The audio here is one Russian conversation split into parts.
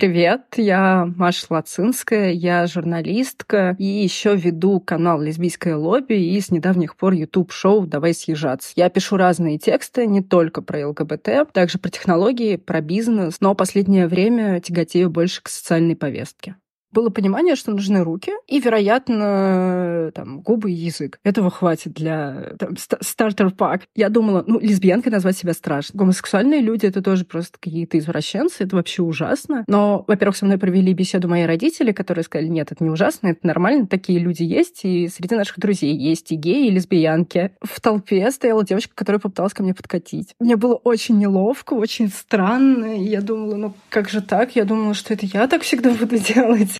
Привет, я Маша Лацинская, я журналистка и еще веду канал «Лесбийское лобби» и с недавних пор YouTube-шоу «Давай съезжаться». Я пишу разные тексты, не только про ЛГБТ, также про технологии, про бизнес, но последнее время тяготею больше к социальной повестке было понимание, что нужны руки и, вероятно, там, губы и язык. Этого хватит для стартер-пак. Я думала, ну, лесбиянкой назвать себя страшно. Гомосексуальные люди — это тоже просто какие-то извращенцы, это вообще ужасно. Но, во-первых, со мной провели беседу мои родители, которые сказали, нет, это не ужасно, это нормально, такие люди есть, и среди наших друзей есть и геи, и лесбиянки. В толпе стояла девочка, которая попыталась ко мне подкатить. Мне было очень неловко, очень странно, и я думала, ну, как же так? Я думала, что это я так всегда буду делать.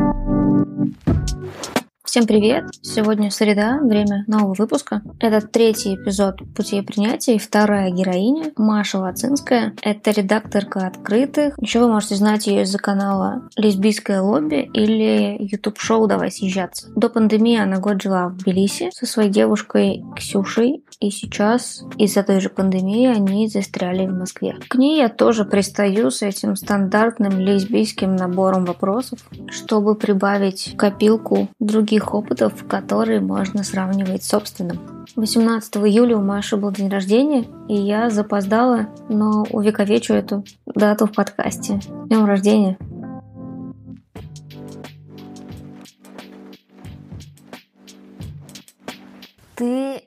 Всем привет! Сегодня среда, время нового выпуска. Это третий эпизод «Путей принятия» и вторая героиня Маша Лацинская. Это редакторка «Открытых». Еще вы можете знать ее из-за канала «Лесбийское лобби» или YouTube-шоу «Давай съезжаться». До пандемии она год жила в Тбилиси со своей девушкой Ксюшей, и сейчас из-за той же пандемии они застряли в Москве. К ней я тоже пристаю с этим стандартным лесбийским набором вопросов, чтобы прибавить копилку других таких опытов, которые можно сравнивать с собственным. 18 июля у Маши был день рождения, и я запоздала, но увековечу эту дату в подкасте. Днем рождения! Ты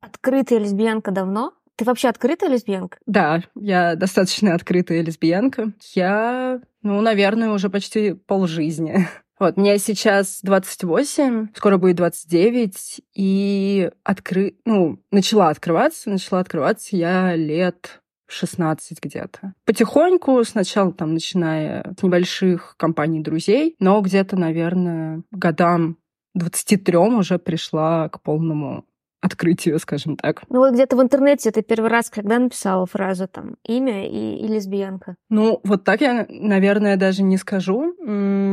открытая лесбиянка давно? Ты вообще открытая лесбиянка? Да, я достаточно открытая лесбиянка. Я, ну, наверное, уже почти полжизни. Вот, мне сейчас 28, скоро будет 29, и откры... ну, начала открываться, начала открываться я лет 16 где-то. Потихоньку, сначала там, начиная с небольших компаний друзей, но где-то, наверное, годам 23 уже пришла к полному открытию, скажем так. Ну вот где-то в интернете ты первый раз когда написала фразу там имя и, и лесбиянка? Ну вот так я, наверное, даже не скажу,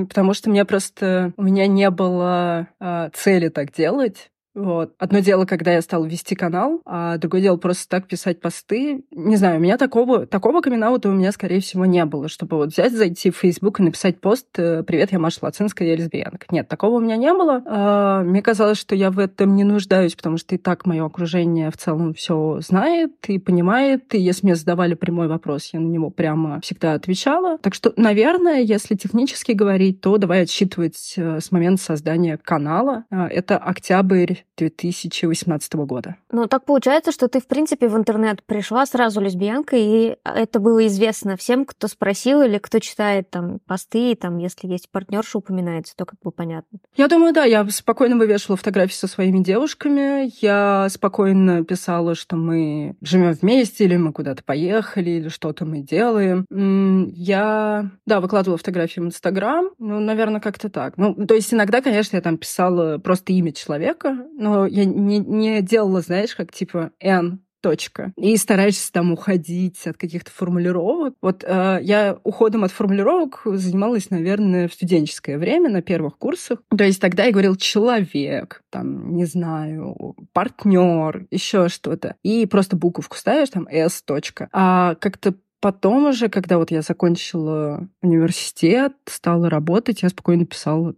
потому что мне просто у меня не было э, цели так делать. Вот. Одно дело, когда я стала вести канал, а другое дело просто так писать посты. Не знаю, у меня такого, такого камин у меня, скорее всего, не было, чтобы вот взять, зайти в Facebook и написать пост э, «Привет, я Маша Лацинская, я лесбиянка». Нет, такого у меня не было. А, мне казалось, что я в этом не нуждаюсь, потому что и так мое окружение в целом все знает и понимает. И если мне задавали прямой вопрос, я на него прямо всегда отвечала. Так что, наверное, если технически говорить, то давай отсчитывать э, с момента создания канала. А, это октябрь 2018 года. Ну, так получается, что ты, в принципе, в интернет пришла сразу лесбиянкой, и это было известно всем, кто спросил или кто читает там посты, там, если есть партнерша упоминается, то как бы понятно. Я думаю, да, я спокойно вывешивала фотографии со своими девушками, я спокойно писала, что мы живем вместе, или мы куда-то поехали, или что-то мы делаем. Я, да, выкладывала фотографии в Инстаграм, ну, наверное, как-то так. Ну, то есть иногда, конечно, я там писала просто имя человека, но я не, не делала, знаешь, как типа N точка. И стараешься там уходить от каких-то формулировок. Вот э, я уходом от формулировок занималась, наверное, в студенческое время на первых курсах. То есть тогда я говорил человек, там, не знаю, партнер, еще что-то. И просто буковку ставишь, там, S точка. А как-то Потом уже, когда вот я закончила университет, стала работать, я спокойно писала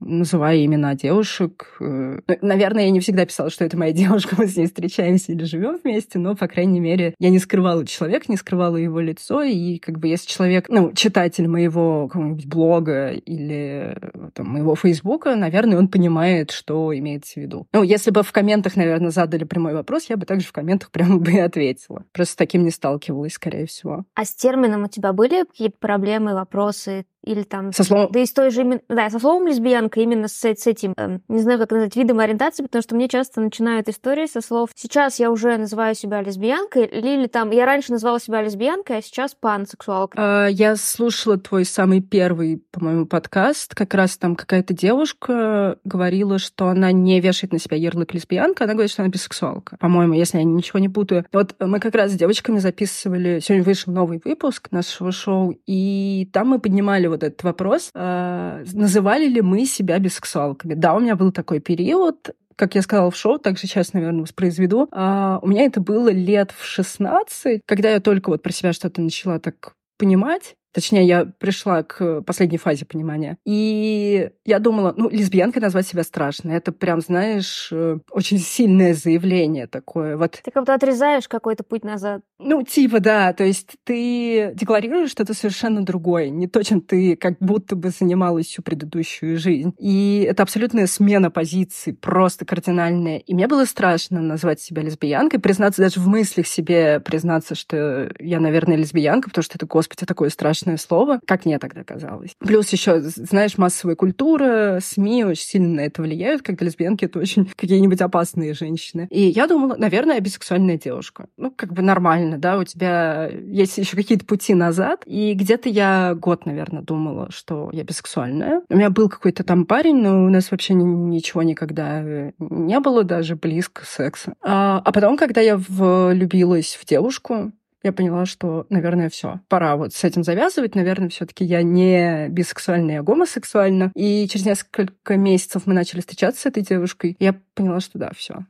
называя имена девушек. Э, наверное, я не всегда писала, что это моя девушка, мы с ней встречаемся или живем вместе, но, по крайней мере, я не скрывала человека, не скрывала его лицо, и как бы если человек, ну, читатель моего какого-нибудь блога или там, моего фейсбука, наверное, он понимает, что имеется в виду. Ну, если бы в комментах, наверное, задали прямой вопрос, я бы также в комментах прямо бы и ответила. Просто с таким не сталкивалась, скорее всего. А с термином у тебя были какие-то проблемы, вопросы? Или там... Со словом... Да и с той же... Да, со словом лесбиянка именно с, с этим, эм, не знаю, как назвать, видом ориентации, потому что мне часто начинают истории со слов «сейчас я уже называю себя лесбиянкой» или там «я раньше называла себя лесбиянкой, а сейчас пансексуалкой». А, Я слушала твой самый первый, по-моему, подкаст. Как раз там какая-то девушка говорила, что она не вешает на себя ярлык лесбиянка, она говорит, что она бисексуалка. По-моему, если я ничего не путаю. Вот мы как раз с девочками записывали... Сегодня вышел новый выпуск нашего шоу, и там мы поднимали вот этот вопрос, а, называли ли мы себя бисексуалками. Да, у меня был такой период, как я сказала в шоу, также сейчас, наверное, воспроизведу. А, у меня это было лет в 16, когда я только вот про себя что-то начала так понимать. Точнее, я пришла к последней фазе понимания. И я думала, ну, лесбиянкой назвать себя страшно. Это прям, знаешь, э, очень сильное заявление такое. Вот Ты как будто отрезаешь какой-то путь назад. ну, типа, да, то есть ты декларируешь что-то совершенно другое, не то, чем ты как будто бы занималась всю предыдущую жизнь. И это абсолютная смена позиций, просто кардинальная. И мне было страшно назвать себя лесбиянкой, признаться даже в мыслях себе, признаться, что я, наверное, лесбиянка, потому что это, господи, такое страшное слово, как мне тогда казалось. Плюс еще, знаешь, массовая культура, СМИ очень сильно на это влияют, когда лесбиянки — это очень какие-нибудь опасные женщины. И я думала, наверное, я бисексуальная девушка. Ну, как бы нормально, да, у тебя есть еще какие-то пути назад. И где-то я год, наверное, думала, что я бисексуальная. У меня был какой-то там парень, но у нас вообще ни- ничего никогда э, не было, даже близко секса. А, а потом, когда я влюбилась в девушку, я поняла, что, наверное, все. Пора вот с этим завязывать. Наверное, все-таки я не бисексуальна, а гомосексуальна. И через несколько месяцев мы начали встречаться с этой девушкой. Я поняла, что да, все.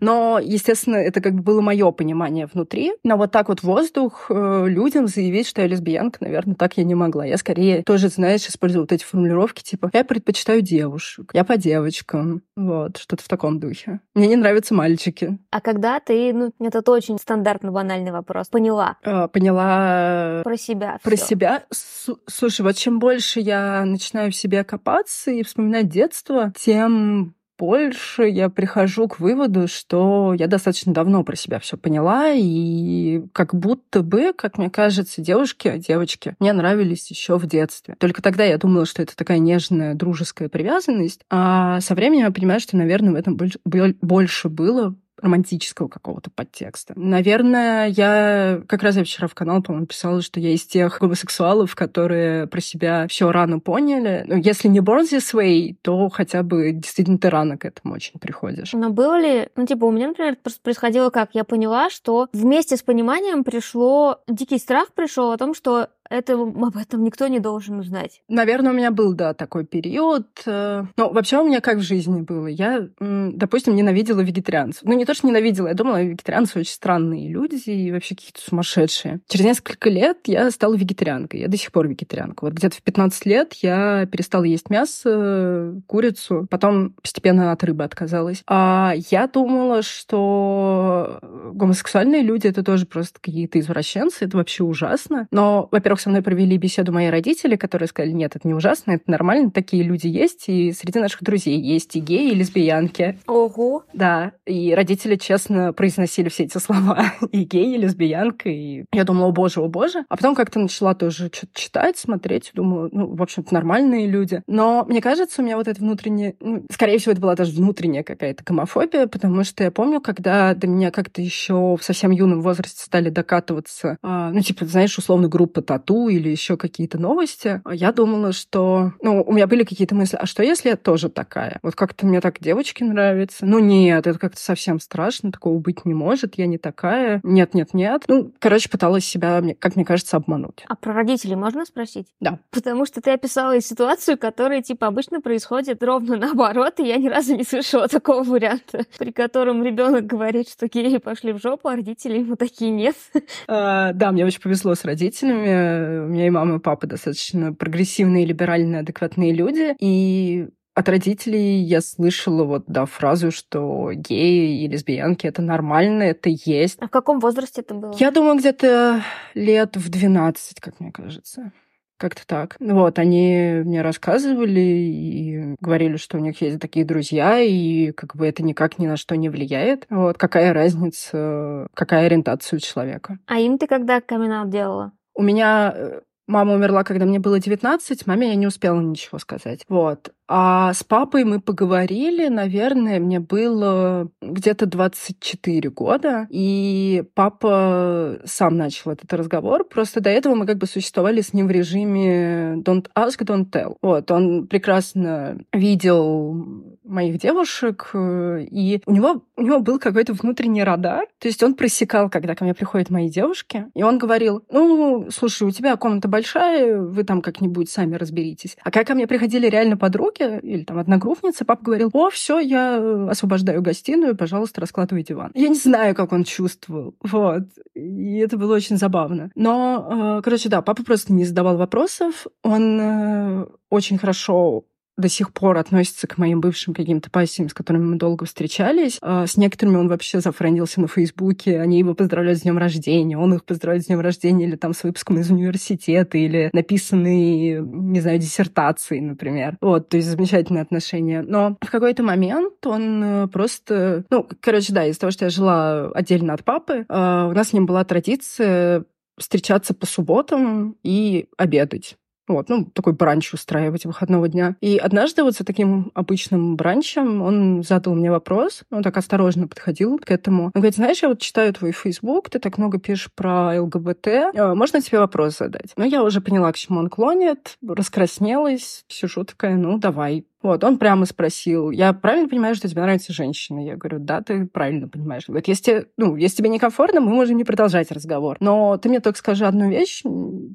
Но, естественно, это как бы было мое понимание внутри. Но вот так вот воздух э, людям заявить, что я лесбиянка, наверное, так я не могла. Я скорее тоже, знаешь, использую вот эти формулировки, типа «я предпочитаю девушек», «я по девочкам», вот, что-то в таком духе. Мне не нравятся мальчики. А когда ты, ну, это очень стандартно банальный вопрос, поняла Э, поняла про себя про всё? себя. Су- Слушай, вот чем больше я начинаю в себе копаться и вспоминать детство, тем больше я прихожу к выводу, что я достаточно давно про себя все поняла, и как будто бы, как мне кажется, девушки, девочки мне нравились еще в детстве. Только тогда я думала, что это такая нежная дружеская привязанность, а со временем я понимаю, что, наверное, в этом больш- боль- больше было романтического какого-то подтекста. Наверное, я как раз я вчера в канал, по-моему, писала, что я из тех гомосексуалов, которые про себя все рано поняли. Ну, если не born this way, то хотя бы действительно ты рано к этому очень приходишь. Но было ли, ну, типа, у меня, например, просто происходило как? Я поняла, что вместе с пониманием пришло, дикий страх пришел о том, что это, об этом никто не должен узнать. Наверное, у меня был, да, такой период. Э, Ну, вообще у меня как в жизни было. Я, допустим, ненавидела вегетарианцев. Ну, не то, что ненавидела, я думала, вегетарианцы очень странные люди и вообще какие-то сумасшедшие. Через несколько лет я стала вегетарианкой. Я до сих пор вегетарианка. Вот где-то в 15 лет я перестала есть мясо, курицу, потом постепенно от рыбы отказалась. А я думала, что гомосексуальные люди — это тоже просто какие-то извращенцы, это вообще ужасно. Но, во-первых, со мной провели беседу мои родители, которые сказали, нет, это не ужасно, это нормально, такие люди есть, и среди наших друзей есть и геи, и лесбиянки. Ого! Да, и родители честно произносили все эти слова. И гей, и лесбиянка, и я думала, о боже, о боже. А потом как-то начала тоже что-то читать, смотреть, думаю, ну, в общем-то, нормальные люди. Но мне кажется, у меня вот это внутреннее... Ну, скорее всего, это была даже внутренняя какая-то гомофобия, потому что я помню, когда до меня как-то еще в совсем юном возрасте стали докатываться, а, ну, типа, знаешь, условно, группа тату или еще какие-то новости, я думала, что... Ну, у меня были какие-то мысли, а что если я тоже такая? Вот как-то мне так девочки нравятся. Ну, нет, это как-то совсем страшно, такого быть не может, я не такая. Нет, нет, нет. Ну, короче, пыталась себя, как мне кажется, обмануть. А про родителей можно спросить? Да. Потому что ты описала ситуацию, которая, типа, обычно происходит ровно наоборот, и я ни разу не слышала такого варианта, при котором ребенок говорит, что геи пошли в жопу, а родители ему такие нет. А, Да, мне очень повезло с родителями. У меня и мама, и папа достаточно прогрессивные, либеральные, адекватные люди. И от родителей я слышала вот, да, фразу, что геи и лесбиянки — это нормально, это есть. А в каком возрасте это было? Я думаю, где-то лет в 12, как мне кажется. Как-то так. Вот, они мне рассказывали и говорили, что у них есть такие друзья, и как бы это никак ни на что не влияет. Вот, какая разница, какая ориентация у человека. А им ты когда камин делала? У меня э, Мама умерла, когда мне было 19, маме я не успела ничего сказать. Вот. А с папой мы поговорили, наверное, мне было где-то 24 года, и папа сам начал этот разговор. Просто до этого мы как бы существовали с ним в режиме don't ask, don't tell. Вот, он прекрасно видел моих девушек, и у него, у него был какой-то внутренний радар, то есть он просекал, когда ко мне приходят мои девушки, и он говорил, ну, слушай, у тебя комната большая, вы там как-нибудь сами разберитесь. А когда ко мне приходили реально подруги, или там одногруппницы, папа говорил, о, все, я освобождаю гостиную, пожалуйста, раскладывай диван. Я не знаю, как он чувствовал, вот. И это было очень забавно. Но, э, короче, да, папа просто не задавал вопросов, он э, очень хорошо до сих пор относится к моим бывшим каким-то пассиям, с которыми мы долго встречались. А с некоторыми он вообще зафрендился на Фейсбуке, они его поздравляют с днем рождения, он их поздравляет с днем рождения или там с выпуском из университета, или написанные, не знаю, диссертации, например. Вот, то есть замечательные отношения. Но в какой-то момент он э, просто... Ну, короче, да, из-за того, что я жила отдельно от папы, а, у нас с ним была традиция встречаться по субботам и обедать. Вот, ну, такой бранч устраивать выходного дня. И однажды вот за таким обычным бранчем он задал мне вопрос, он так осторожно подходил к этому. Он говорит, знаешь, я вот читаю твой Facebook, ты так много пишешь про ЛГБТ, а, можно тебе вопрос задать? Ну, я уже поняла, к чему он клонит, раскраснелась, сижу такая, ну, давай. Вот, он прямо спросил, я правильно понимаю, что тебе нравятся женщины? Я говорю, да, ты правильно понимаешь. Он говорит, если, ну, если тебе некомфортно, мы можем не продолжать разговор. Но ты мне только скажи одну вещь,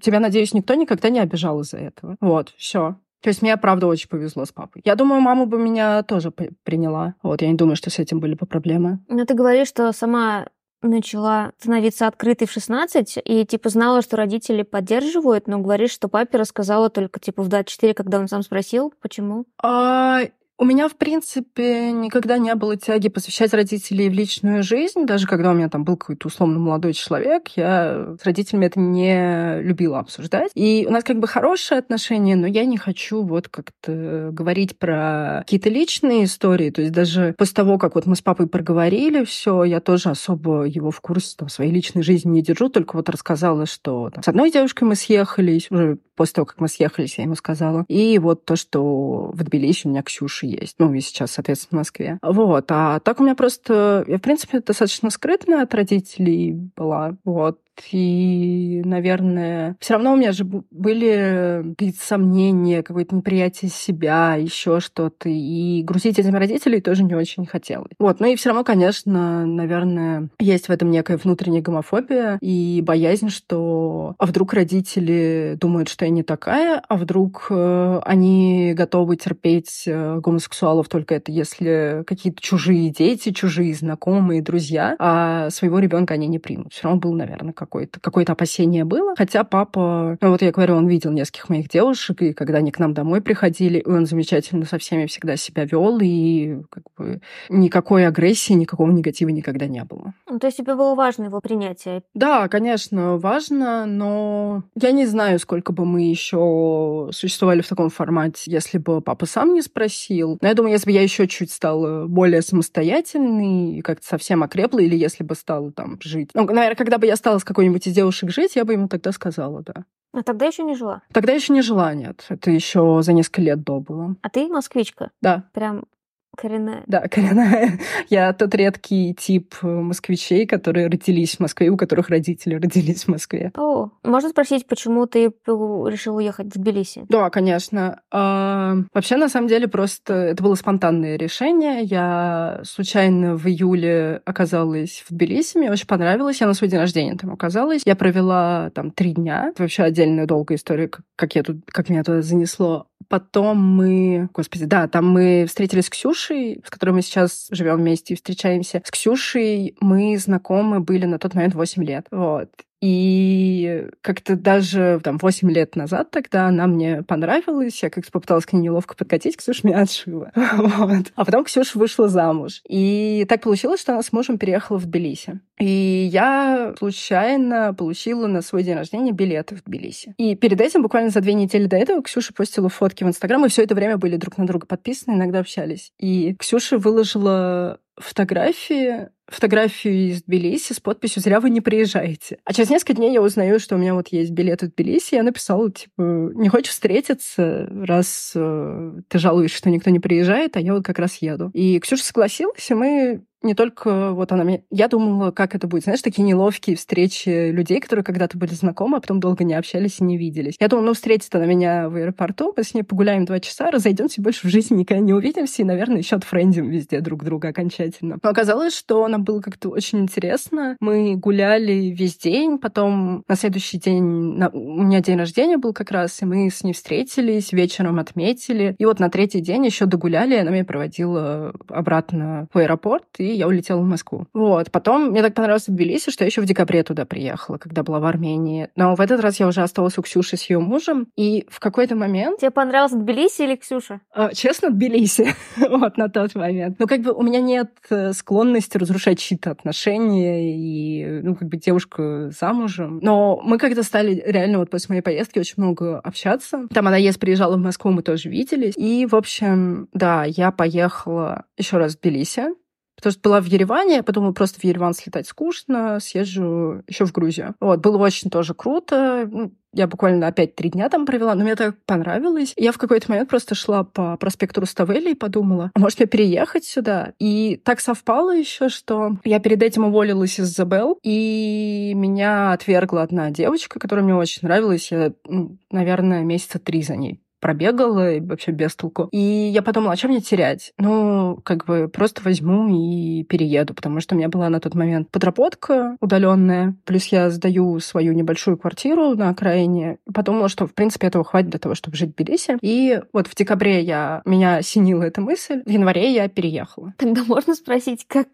тебя, надеюсь, никто никогда не обижал из-за этого. Вот, все. То есть мне, правда, очень повезло с папой. Я думаю, мама бы меня тоже приняла. Вот, я не думаю, что с этим были бы проблемы. Но ты говоришь, что сама начала становиться открытой в 16 и, типа, знала, что родители поддерживают, но говоришь, что папе рассказала только, типа, в 24, когда он сам спросил, почему? А, у меня, в принципе, никогда не было тяги посвящать родителей в личную жизнь. Даже когда у меня там был какой-то условно молодой человек, я с родителями это не любила обсуждать. И у нас как бы хорошие отношения, но я не хочу вот как-то говорить про какие-то личные истории. То есть даже после того, как вот мы с папой проговорили все, я тоже особо его в курсе там, своей личной жизни не держу, только вот рассказала, что там, с одной девушкой мы съехались, уже после того, как мы съехались, я ему сказала. И вот то, что в Тбилиси у меня Ксюша есть. Ну, и сейчас, соответственно, в Москве. Вот. А так у меня просто... Я, в принципе, достаточно скрытная от родителей была. Вот и, наверное, все равно у меня же были какие-то сомнения, какое-то неприятие себя, еще что-то. И грузить этим родителей тоже не очень хотелось. Вот, ну и все равно, конечно, наверное, есть в этом некая внутренняя гомофобия и боязнь, что а вдруг родители думают, что я не такая, а вдруг э, они готовы терпеть э, гомосексуалов только это, если какие-то чужие дети, чужие знакомые, друзья, а своего ребенка они не примут. Все равно был, наверное, как какое-то какое опасение было. Хотя папа, ну вот я говорю, он видел нескольких моих девушек, и когда они к нам домой приходили, он замечательно со всеми всегда себя вел, и как бы никакой агрессии, никакого негатива никогда не было. Ну, то есть тебе было важно его принятие? Да, конечно, важно, но я не знаю, сколько бы мы еще существовали в таком формате, если бы папа сам не спросил. Но я думаю, если бы я еще чуть стала более самостоятельной и как-то совсем окрепла, или если бы стала там жить. Ну, наверное, когда бы я стала с какой какой-нибудь из девушек жить, я бы ему тогда сказала, да. А тогда еще не жила? Тогда еще не жила, нет. Это еще за несколько лет до было. А ты москвичка? Да. Прям Коренная. Да, коренная. Я тот редкий тип э, москвичей, которые родились в Москве, у которых родители родились в Москве. О, можно спросить, почему ты решил уехать в Тбилиси? Да, конечно. А, вообще, на самом деле, просто это было спонтанное решение. Я случайно в июле оказалась в Тбилиси, мне очень понравилось. Я на свой день рождения там оказалась. Я провела там три дня. Это вообще отдельная долгая история, как, я тут, как меня туда занесло. Потом мы... Господи, да, там мы встретились с Ксюшей, с которой мы сейчас живем вместе и встречаемся. С Ксюшей мы знакомы были на тот момент 8 лет. Вот. И как-то даже там 8 лет назад тогда она мне понравилась. Я как-то попыталась к ней неловко подкатить, Ксюша меня отшила. вот. А потом Ксюша вышла замуж. И так получилось, что она с мужем переехала в Тбилиси. И я случайно получила на свой день рождения билеты в Тбилиси. И перед этим, буквально за две недели до этого, Ксюша постила фотки в Инстаграм, и все это время были друг на друга подписаны, иногда общались. И Ксюша выложила фотографии фотографию из Тбилиси с подписью «Зря вы не приезжаете». А через несколько дней я узнаю, что у меня вот есть билет из Тбилиси. Я написала, типа, не хочешь встретиться, раз э, ты жалуешься, что никто не приезжает, а я вот как раз еду. И Ксюша согласилась, и мы не только вот она мне... Я думала, как это будет. Знаешь, такие неловкие встречи людей, которые когда-то были знакомы, а потом долго не общались и не виделись. Я думала, ну, встретит она меня в аэропорту, мы с ней погуляем два часа, разойдемся, больше в жизни никогда не увидимся, и, наверное, еще отфрендим везде друг друга окончательно. Но оказалось, что нам было как-то очень интересно. Мы гуляли весь день, потом на следующий день... На... У меня день рождения был как раз, и мы с ней встретились, вечером отметили. И вот на третий день еще догуляли, она меня проводила обратно в аэропорт, и я улетела в Москву. Вот. Потом мне так понравилось в Тбилиси, что я еще в декабре туда приехала, когда была в Армении. Но в этот раз я уже осталась у Ксюши с ее мужем, и в какой-то момент... Тебе понравилось Тбилиси или Ксюша? А, честно, Тбилиси. вот на тот момент. Ну, как бы у меня нет э, склонности разрушать чьи-то отношения, и, ну, как бы девушка замужем. Но мы когда стали реально вот после моей поездки очень много общаться. Там она есть приезжала в Москву, мы тоже виделись. И, в общем, да, я поехала еще раз в Тбилиси. Потому что была в Ереване, я подумала, просто в Ереван слетать скучно, съезжу еще в Грузию. Вот, было очень тоже круто. Ну, я буквально опять три дня там провела, но мне так понравилось. Я в какой-то момент просто шла по проспекту Руставели и подумала, а может мне переехать сюда? И так совпало еще, что я перед этим уволилась из Забел, и меня отвергла одна девочка, которая мне очень нравилась. Я, ну, наверное, месяца три за ней пробегала и вообще без толку. И я подумала, а чем мне терять? Ну, как бы просто возьму и перееду, потому что у меня была на тот момент подработка удаленная, плюс я сдаю свою небольшую квартиру на окраине. Подумала, что, в принципе, этого хватит для того, чтобы жить в Тбилиси. И вот в декабре я, меня осенила эта мысль, в январе я переехала. Тогда можно спросить, как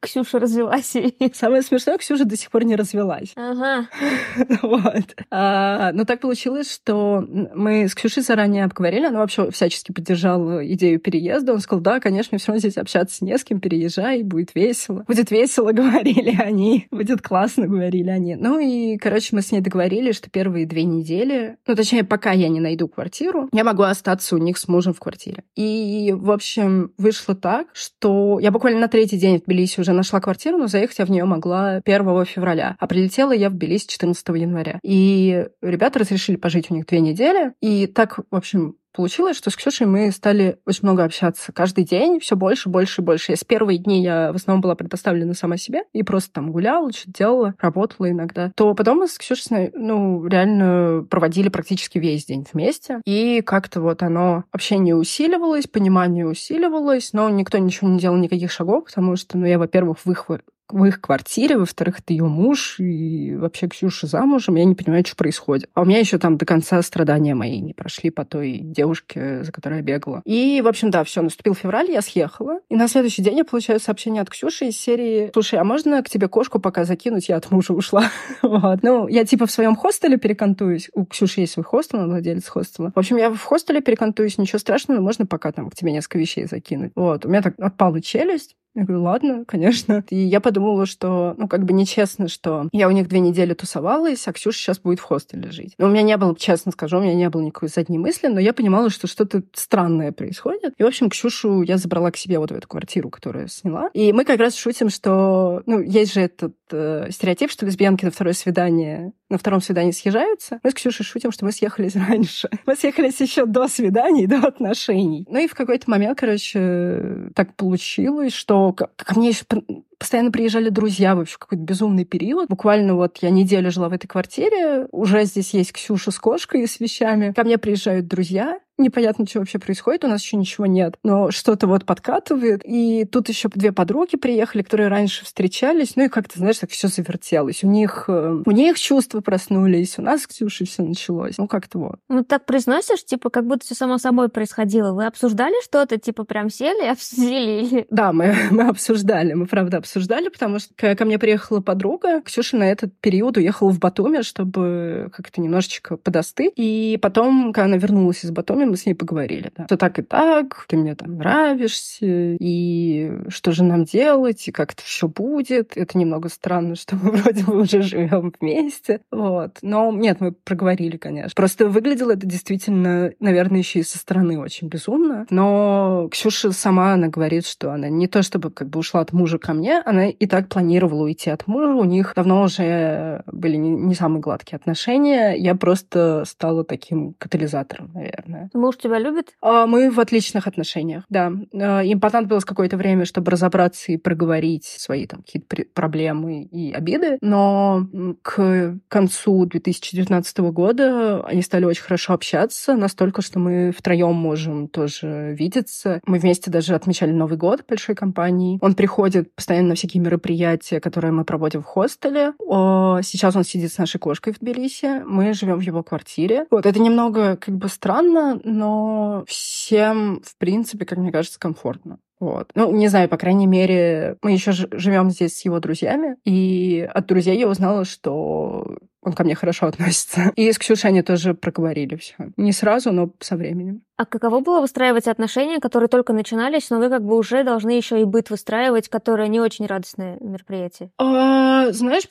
Ксюша развелась? Самое смешное, Ксюша до сих пор не развелась. Ага. вот. А, но так получилось, что мы с Ксюшей заранее заранее обговорили, она вообще всячески поддержала идею переезда. Он сказал, да, конечно, все равно здесь общаться не с кем, переезжай, будет весело. Будет весело, говорили они. Будет классно, говорили они. Ну и, короче, мы с ней договорились, что первые две недели, ну, точнее, пока я не найду квартиру, я могу остаться у них с мужем в квартире. И, в общем, вышло так, что я буквально на третий день в Тбилиси уже нашла квартиру, но заехать я в нее могла 1 февраля. А прилетела я в Тбилиси 14 января. И ребята разрешили пожить у них две недели. И так, общем, получилось, что с Ксюшей мы стали очень много общаться. Каждый день все больше, больше и больше. И с первые дни я в основном была предоставлена сама себе и просто там гуляла, что-то делала, работала иногда. То потом мы с Ксюшей, ну, реально проводили практически весь день вместе. И как-то вот оно общение усиливалось, понимание усиливалось, но никто ничего не делал, никаких шагов, потому что, ну, я, во-первых, в их в их квартире, во-вторых, это ее муж, и вообще Ксюша замужем, я не понимаю, что происходит. А у меня еще там до конца страдания мои не прошли по той девушке, за которой я бегала. И, в общем, да, все, наступил февраль, я съехала, и на следующий день я получаю сообщение от Ксюши из серии «Слушай, а можно к тебе кошку пока закинуть? Я от мужа ушла». вот. Ну, я типа в своем хостеле перекантуюсь. У Ксюши есть свой хостел, она владелец хостела. В общем, я в хостеле перекантуюсь, ничего страшного, можно пока там к тебе несколько вещей закинуть. Вот. У меня так отпала челюсть, я говорю, ладно, конечно. И я подумала, что, ну, как бы нечестно, что я у них две недели тусовалась, а Ксюша сейчас будет в хостеле жить. Но у меня не было, честно скажу, у меня не было никакой задней мысли, но я понимала, что что-то странное происходит. И, в общем, Ксюшу я забрала к себе вот в эту квартиру, которую сняла. И мы как раз шутим, что, ну, есть же этот э, стереотип, что лесбиянки на второе свидание, на втором свидании съезжаются. Мы с Ксюшей шутим, что мы съехались раньше. Мы съехались еще до свиданий, до отношений. Ну и в какой-то момент, короче, так получилось, что ко, мне еще постоянно приезжали друзья вообще какой-то безумный период. Буквально вот я неделю жила в этой квартире, уже здесь есть Ксюша с кошкой и с вещами. Ко мне приезжают друзья, непонятно, что вообще происходит, у нас еще ничего нет, но что-то вот подкатывает. И тут еще две подруги приехали, которые раньше встречались, ну и как-то, знаешь, так все завертелось. У них, э, у них чувства проснулись, у нас с Ксюшей все началось. Ну, как-то вот. Ну, так произносишь, типа, как будто все само собой происходило. Вы обсуждали что-то, типа, прям сели, обсудили? Да, мы, мы обсуждали, мы правда обсуждали обсуждали, потому что ко мне приехала подруга, Ксюша на этот период уехала в Батуми, чтобы как-то немножечко подостыть. И потом, когда она вернулась из Батуми, мы с ней поговорили, да, что так и так, ты мне там нравишься, и что же нам делать, и как это все будет. Это немного странно, что мы вроде бы уже живем вместе. Вот. Но нет, мы проговорили, конечно. Просто выглядело это действительно, наверное, еще и со стороны очень безумно. Но Ксюша сама, она говорит, что она не то чтобы как бы ушла от мужа ко мне, она и так планировала уйти от мужа. У них давно уже были не, самые гладкие отношения. Я просто стала таким катализатором, наверное. Муж тебя любит? А, мы в отличных отношениях, да. А, им понадобилось какое-то время, чтобы разобраться и проговорить свои там какие-то проблемы и обиды. Но к концу 2019 года они стали очень хорошо общаться, настолько, что мы втроем можем тоже видеться. Мы вместе даже отмечали Новый год большой компании. Он приходит постоянно на всякие мероприятия, которые мы проводим в хостеле. Сейчас он сидит с нашей кошкой в Тбилиси. Мы живем в его квартире. Вот это немного как бы странно, но всем, в принципе, как мне кажется, комфортно. Вот. Ну, не знаю, по крайней мере, мы еще живем здесь с его друзьями, и от друзей я узнала, что он ко мне хорошо относится. И с Ксюшей они тоже проговорили все. Не сразу, но со временем. А каково было выстраивать отношения, которые только начинались, но вы как бы уже должны еще и быт выстраивать, которое не очень радостное мероприятие? А, знаешь,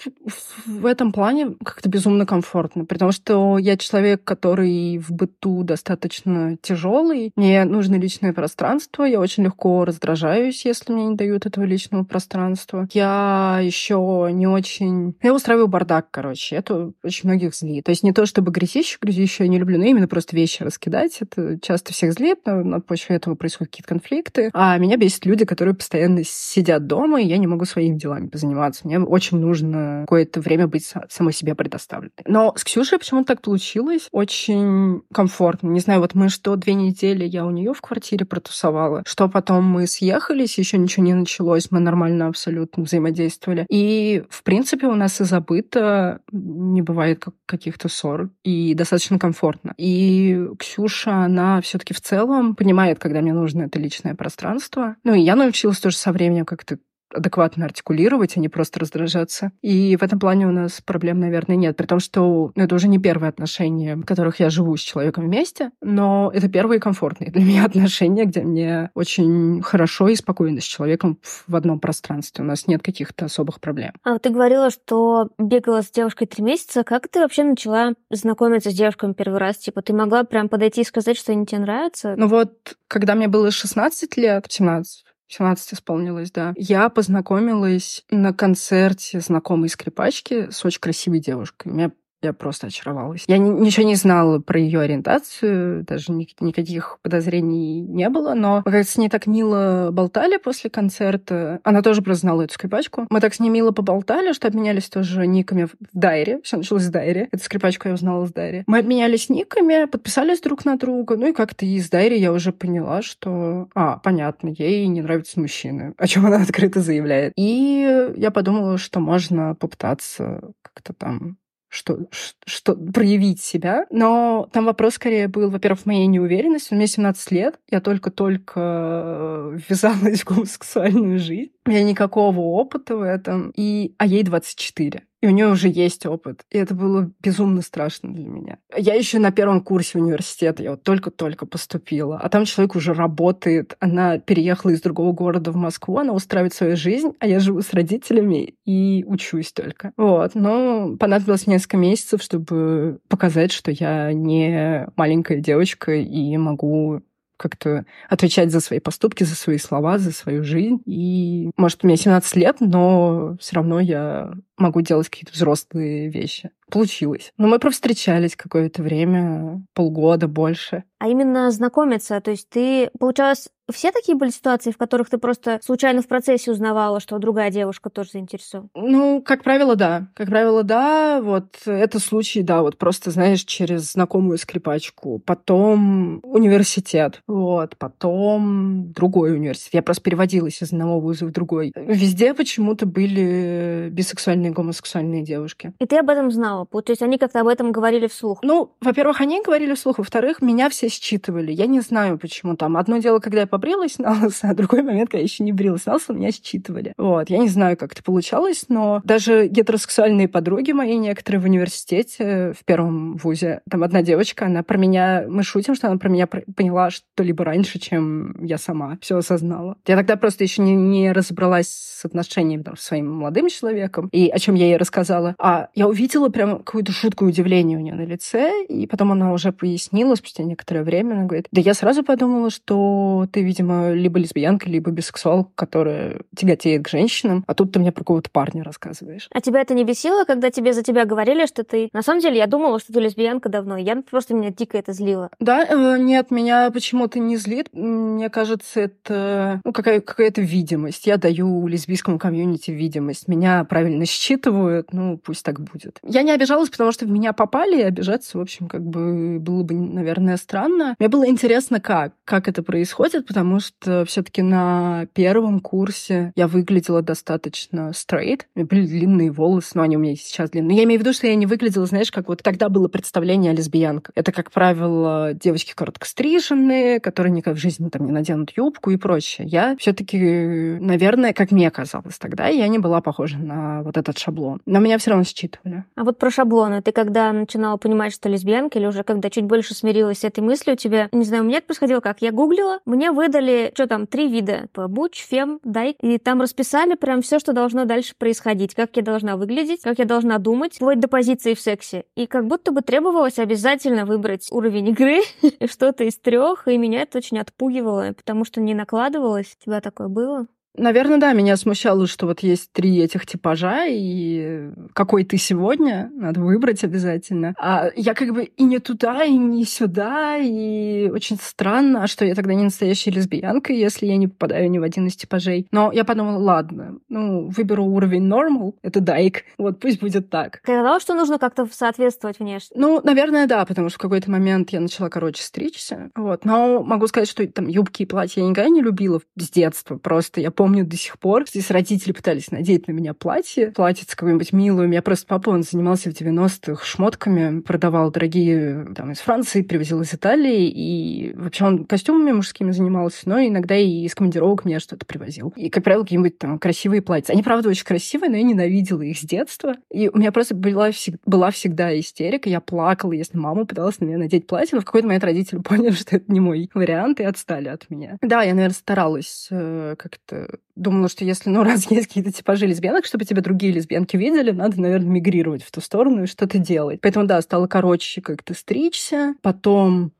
в этом плане как-то безумно комфортно, потому что я человек, который в быту достаточно тяжелый, мне нужно личное пространство, я очень легко раздражаюсь, если мне не дают этого личного пространства. Я еще не очень... Я устраиваю бардак, короче. Это очень многих злит. То есть не то чтобы грязище, грязище я не люблю, но именно просто вещи раскидать. Это часто часто всех злит, на почве этого происходят какие-то конфликты. А меня бесит люди, которые постоянно сидят дома, и я не могу своими делами позаниматься. Мне очень нужно какое-то время быть самой себе предоставленной. Но с Ксюшей почему так получилось? Очень комфортно. Не знаю, вот мы что, две недели я у нее в квартире протусовала, что потом мы съехались, еще ничего не началось, мы нормально абсолютно взаимодействовали. И, в принципе, у нас из-за быта не бывает каких-то ссор, и достаточно комфортно. И Ксюша, она все-таки в целом понимает, когда мне нужно это личное пространство. Ну и я научилась тоже со временем как-то адекватно артикулировать, а не просто раздражаться. И в этом плане у нас проблем, наверное, нет. При том, что ну, это уже не первые отношения, в которых я живу с человеком вместе, но это первые комфортные для меня отношения, где мне очень хорошо и спокойно с человеком в одном пространстве. У нас нет каких-то особых проблем. А вот ты говорила, что бегала с девушкой три месяца. Как ты вообще начала знакомиться с девушками первый раз? Типа, ты могла прям подойти и сказать, что они тебе нравятся? Ну вот, когда мне было 16 лет, 17, 17 исполнилось, да. Я познакомилась на концерте знакомой скрипачки с очень красивой девушкой. Меня я просто очаровалась. Я ни, ничего не знала про ее ориентацию, даже ни, никаких подозрений не было, но мы как с ней так мило болтали после концерта. Она тоже просто знала эту скрипачку. Мы так с ней мило поболтали, что обменялись тоже никами в Дайре. Все началось с Дайре. Эту скрипачку я узнала с Дайре. Мы обменялись никами, подписались друг на друга. Ну и как-то из Дайри я уже поняла, что... А, понятно, ей не нравятся мужчины, о чем она открыто заявляет. И я подумала, что можно попытаться как-то там что, что проявить себя. Но там вопрос скорее был, во-первых, в моей неуверенности. Мне 17 лет, я только-только э, ввязалась в гомосексуальную жизнь. У меня никакого опыта в этом. И... А ей 24 и у нее уже есть опыт. И это было безумно страшно для меня. Я еще на первом курсе университета, я вот только-только поступила, а там человек уже работает, она переехала из другого города в Москву, она устраивает свою жизнь, а я живу с родителями и учусь только. Вот. Но понадобилось несколько месяцев, чтобы показать, что я не маленькая девочка и могу как-то отвечать за свои поступки, за свои слова, за свою жизнь. И, может, меня 17 лет, но все равно я могу делать какие-то взрослые вещи. Получилось. Но мы встречались какое-то время, полгода больше. А именно знакомиться, то есть ты, получалось, все такие были ситуации, в которых ты просто случайно в процессе узнавала, что другая девушка тоже заинтересована? Ну, как правило, да. Как правило, да. Вот это случай, да, вот просто, знаешь, через знакомую скрипачку. Потом университет. Вот. Потом другой университет. Я просто переводилась из одного вуза в другой. Везде почему-то были бисексуальные они гомосексуальные девушки. И ты об этом знала? То есть они как-то об этом говорили вслух? Ну, во-первых, они говорили вслух, во-вторых, меня все считывали. Я не знаю, почему там. Одно дело, когда я побрилась на лысо, а другой момент, когда я еще не брилась на лысо, меня считывали. Вот. Я не знаю, как это получалось, но даже гетеросексуальные подруги мои некоторые в университете, в первом вузе, там одна девочка, она про меня, мы шутим, что она про меня поняла что-либо раньше, чем я сама все осознала. Я тогда просто еще не, не разобралась с отношениями там, с своим молодым человеком, и о чем я ей рассказала. А я увидела прям какое-то жуткое удивление у нее на лице, и потом она уже пояснила спустя некоторое время, она говорит, да я сразу подумала, что ты, видимо, либо лесбиянка, либо бисексуал, которая тяготеет к женщинам, а тут ты мне про какого-то парня рассказываешь. А тебя это не бесило, когда тебе за тебя говорили, что ты... На самом деле, я думала, что ты лесбиянка давно. Я просто меня дико это злило. Да, э, нет, меня почему-то не злит. Мне кажется, это ну, какая- какая-то видимость. Я даю лесбийскому комьюнити видимость. Меня правильно считывают, ну, пусть так будет. Я не обижалась, потому что в меня попали, и обижаться, в общем, как бы было бы, наверное, странно. Мне было интересно, как, как это происходит, потому что все таки на первом курсе я выглядела достаточно straight. У меня были длинные волосы, но они у меня сейчас длинные. Я имею в виду, что я не выглядела, знаешь, как вот тогда было представление о лесбиянках. Это, как правило, девочки короткостриженные, которые никогда в жизни там не наденут юбку и прочее. Я все таки наверное, как мне казалось тогда, я не была похожа на вот этот шаблон. Но меня все равно считывали. А вот про шаблоны. Ты когда начинала понимать, что лесбиянка, или уже когда чуть больше смирилась с этой мыслью, у тебя, не знаю, у меня это происходило как? Я гуглила, мне выдали, что там, три вида. Буч, фем, дайк. И там расписали прям все, что должно дальше происходить. Как я должна выглядеть, как я должна думать, вплоть до позиции в сексе. И как будто бы требовалось обязательно выбрать уровень игры, что-то из трех, и меня это очень отпугивало, потому что не накладывалось. У тебя такое было? Наверное, да, меня смущало, что вот есть три этих типажа, и какой ты сегодня, надо выбрать обязательно. А я как бы и не туда, и не сюда, и очень странно, а что я тогда не настоящая лесбиянка, если я не попадаю ни в один из типажей. Но я подумала, ладно, ну, выберу уровень normal, это дайк, вот пусть будет так. Ты сказала, что нужно как-то соответствовать внешне? Ну, наверное, да, потому что в какой-то момент я начала, короче, стричься, вот. Но могу сказать, что там юбки и платья я никогда не любила с детства, просто я помню до сих пор. Здесь родители пытались надеть на меня платье, платьице какое-нибудь милое. У меня просто папа, он занимался в 90-х шмотками, продавал дорогие там из Франции, привозил из Италии, и вообще он костюмами мужскими занимался, но иногда и из командировок мне что-то привозил. И, как правило, какие-нибудь там красивые платья. Они, правда, очень красивые, но я ненавидела их с детства. И у меня просто была, была всегда истерика. Я плакала, если мама пыталась на меня надеть платье, но в какой-то момент родители поняли, что это не мой вариант, и отстали от меня. Да, я, наверное, старалась э, как-то думала, что если, ну, раз есть какие-то типажи лесбиянок, чтобы тебя другие лесбиянки видели, надо, наверное, мигрировать в ту сторону и что-то делать. Поэтому, да, стало короче как-то стричься. Потом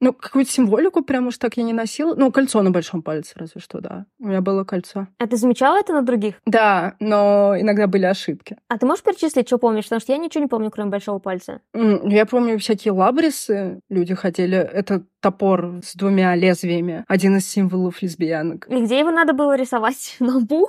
ну, какую-то символику прям уж так я не носила. Ну, кольцо на большом пальце, разве что, да. У меня было кольцо. А ты замечала это на других? Да, но иногда были ошибки. А ты можешь перечислить, что помнишь? Потому что я ничего не помню, кроме большого пальца. Я помню всякие лабрисы люди хотели. Это топор с двумя лезвиями. Один из символов лесбиянок. И где его надо было рисовать? На лбу?